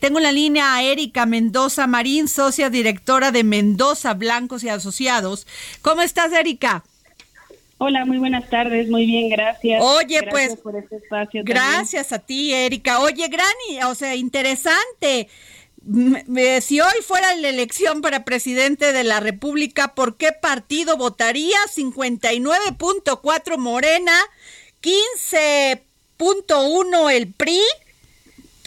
Tengo en la línea a Erika Mendoza Marín, socia directora de Mendoza Blancos y Asociados. ¿Cómo estás, Erika? Hola, muy buenas tardes, muy bien, gracias. Oye, gracias pues, por este espacio. Gracias a ti, Erika. Oye, Grani, o sea, interesante. Si hoy fuera la elección para presidente de la República, ¿por qué partido votaría? 59.4 Morena, 15.1 el PRI,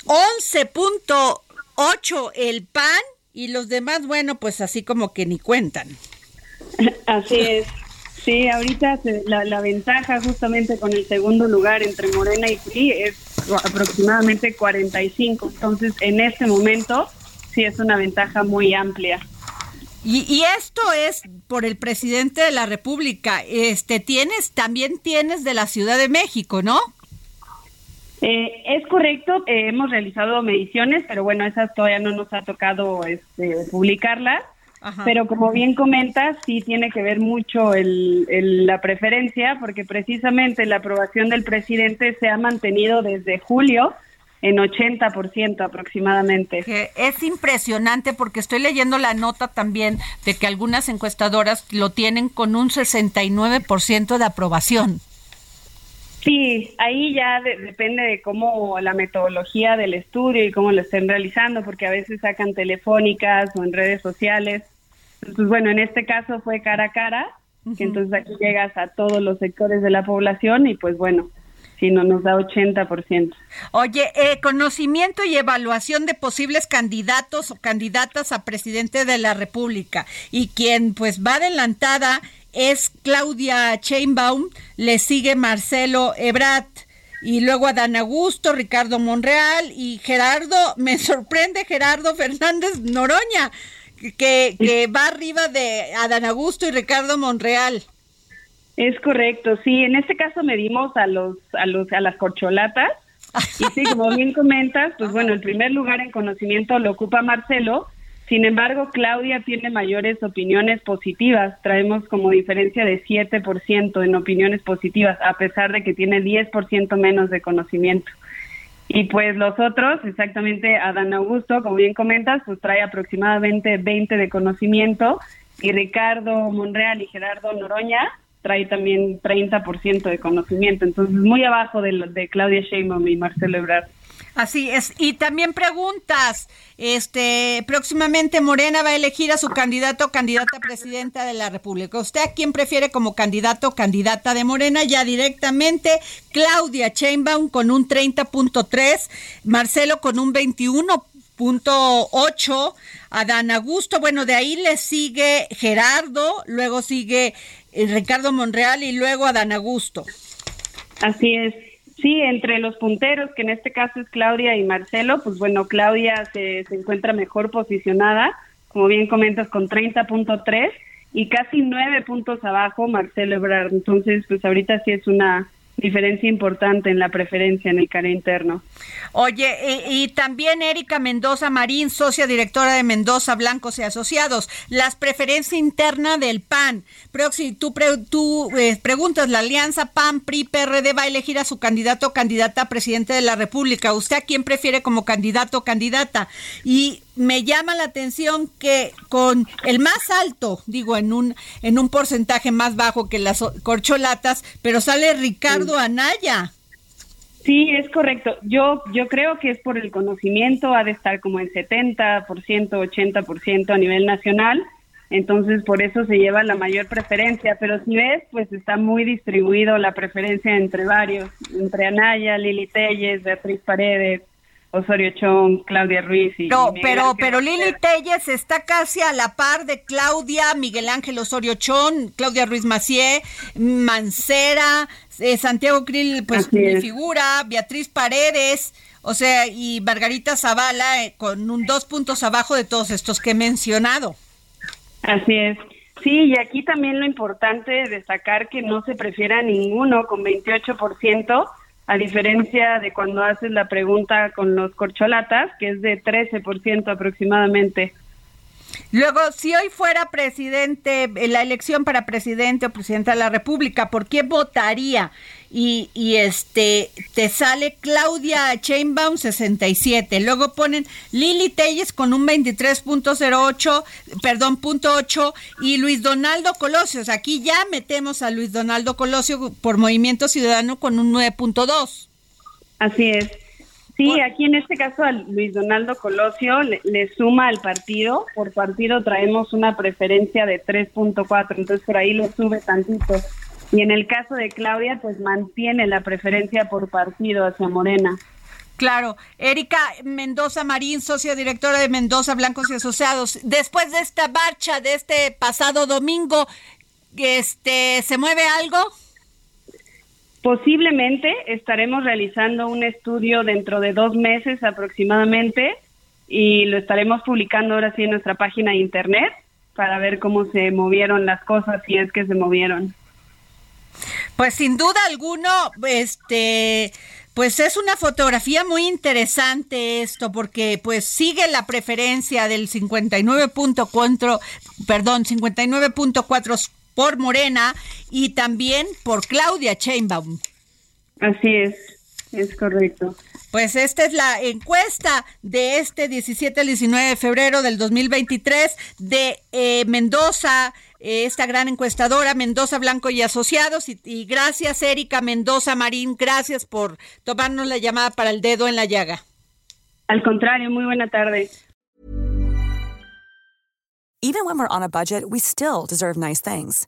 11.8 el PAN y los demás, bueno, pues así como que ni cuentan. Así es. Sí, ahorita la, la, ventaja justamente con el segundo lugar entre Morena y PRI es aproximadamente 45. Entonces, en este momento, sí es una ventaja muy amplia. Y, y, esto es por el presidente de la República. Este tienes, también tienes de la Ciudad de México, ¿no? Eh, es correcto, eh, hemos realizado mediciones, pero bueno, esas todavía no nos ha tocado este, publicarlas. Pero como bien comentas, sí tiene que ver mucho el, la preferencia, porque precisamente la aprobación del presidente se ha mantenido desde julio en 80% aproximadamente. es impresionante porque estoy leyendo la nota también de que algunas encuestadoras lo tienen con un 69% de aprobación. Sí, ahí ya depende de cómo la metodología del estudio y cómo lo estén realizando, porque a veces sacan telefónicas o en redes sociales. Entonces, bueno, en este caso fue cara a cara, que entonces aquí llegas a todos los sectores de la población y pues bueno, si no nos da 80%. Oye, eh, conocimiento y evaluación de posibles candidatos o candidatas a presidente de la República y quien pues va adelantada es Claudia Chainbaum, le sigue Marcelo Ebrat y luego Adán Augusto, Ricardo Monreal y Gerardo, me sorprende Gerardo Fernández Noroña que, que va arriba de Adán Augusto y Ricardo Monreal. Es correcto, sí. En este caso medimos a los a los a las corcholatas y sí, como bien comentas, pues bueno, el primer lugar en conocimiento lo ocupa Marcelo. Sin embargo, Claudia tiene mayores opiniones positivas. Traemos como diferencia de 7% en opiniones positivas, a pesar de que tiene 10% menos de conocimiento. Y pues los otros, exactamente Adán Augusto, como bien comentas, pues trae aproximadamente 20 de conocimiento y Ricardo Monreal y Gerardo Noroña trae también 30% de conocimiento, entonces muy abajo de, de Claudia Sheinbaum y Marcelo Ebrard. Así es. Y también preguntas, este, próximamente Morena va a elegir a su candidato o candidata a presidenta de la República. ¿Usted a quién prefiere como candidato o candidata de Morena? Ya directamente Claudia Sheinbaum con un 30.3, Marcelo con un 21.8, Adán Augusto, bueno, de ahí le sigue Gerardo, luego sigue eh, Ricardo Monreal y luego Adán Augusto. Así es. Sí, entre los punteros, que en este caso es Claudia y Marcelo, pues bueno, Claudia se, se encuentra mejor posicionada, como bien comentas, con 30.3 y casi nueve puntos abajo Marcelo Ebrard. Entonces, pues ahorita sí es una diferencia importante en la preferencia en el CARE interno. Oye, y, también Erika Mendoza Marín, socia directora de Mendoza Blancos y Asociados, las preferencias internas del PAN. Pero si tú, tú eh, preguntas, la alianza PAN-PRI-PRD va a elegir a su candidato o candidata a presidente de la República. ¿Usted a quién prefiere como candidato o candidata? Y me llama la atención que con el más alto, digo, en un, en un porcentaje más bajo que las corcholatas, pero sale Ricardo Anaya. Sí, es correcto. Yo, yo creo que es por el conocimiento, ha de estar como en 70%, 80% a nivel nacional, entonces por eso se lleva la mayor preferencia, pero si ves, pues está muy distribuido la preferencia entre varios, entre Anaya, Lili Telles, Beatriz Paredes, Osorio Chong, Claudia Ruiz y... No, pero, pero Lili Telles está casi a la par de Claudia, Miguel Ángel Osorio Chong, Claudia Ruiz Macié, Mancera, eh, Santiago Krill, pues mi figura, Beatriz Paredes, O sea, y Margarita Zavala eh, con un dos puntos abajo de todos estos que he mencionado. Así es. Sí, y aquí también lo importante es destacar que no se prefiera ninguno con 28%, a diferencia de cuando haces la pregunta con los corcholatas, que es de 13% aproximadamente. Luego, si hoy fuera presidente, la elección para presidente o presidenta de la República, ¿por qué votaría? Y, y este, te sale Claudia Chainbaum 67. Luego ponen Lili Telles con un 23.08, perdón, punto 8 y Luis Donaldo Colosio. Aquí ya metemos a Luis Donaldo Colosio por Movimiento Ciudadano con un 9.2. Así es. Sí, aquí en este caso a Luis Donaldo Colosio le, suma al partido. Por partido traemos una preferencia de 3.4, entonces por ahí lo sube tantito. Y en el caso de Claudia, pues mantiene la preferencia por partido hacia Morena. Claro. Erika Mendoza Marín, socia directora de Mendoza Blancos y Asociados. Después de esta marcha de este pasado domingo, este, ¿se mueve algo? Posiblemente estaremos realizando un estudio dentro de dos meses aproximadamente y lo estaremos publicando ahora sí en nuestra página de internet para ver cómo se movieron las cosas, si es que se movieron. Pues sin duda alguno, este, pues es una fotografía muy interesante esto, porque pues sigue la preferencia del 59.4, perdón, 59.4 por Morena y también por Claudia Chainbaum. Así es, es correcto. Pues esta es la encuesta de este 17 al 19 de febrero del 2023 de eh, Mendoza, eh, esta gran encuestadora, Mendoza Blanco y Asociados. Y, y gracias, Erika Mendoza Marín, gracias por tomarnos la llamada para el dedo en la llaga. Al contrario, muy buena tarde. Even when we're on a budget, we still deserve nice things.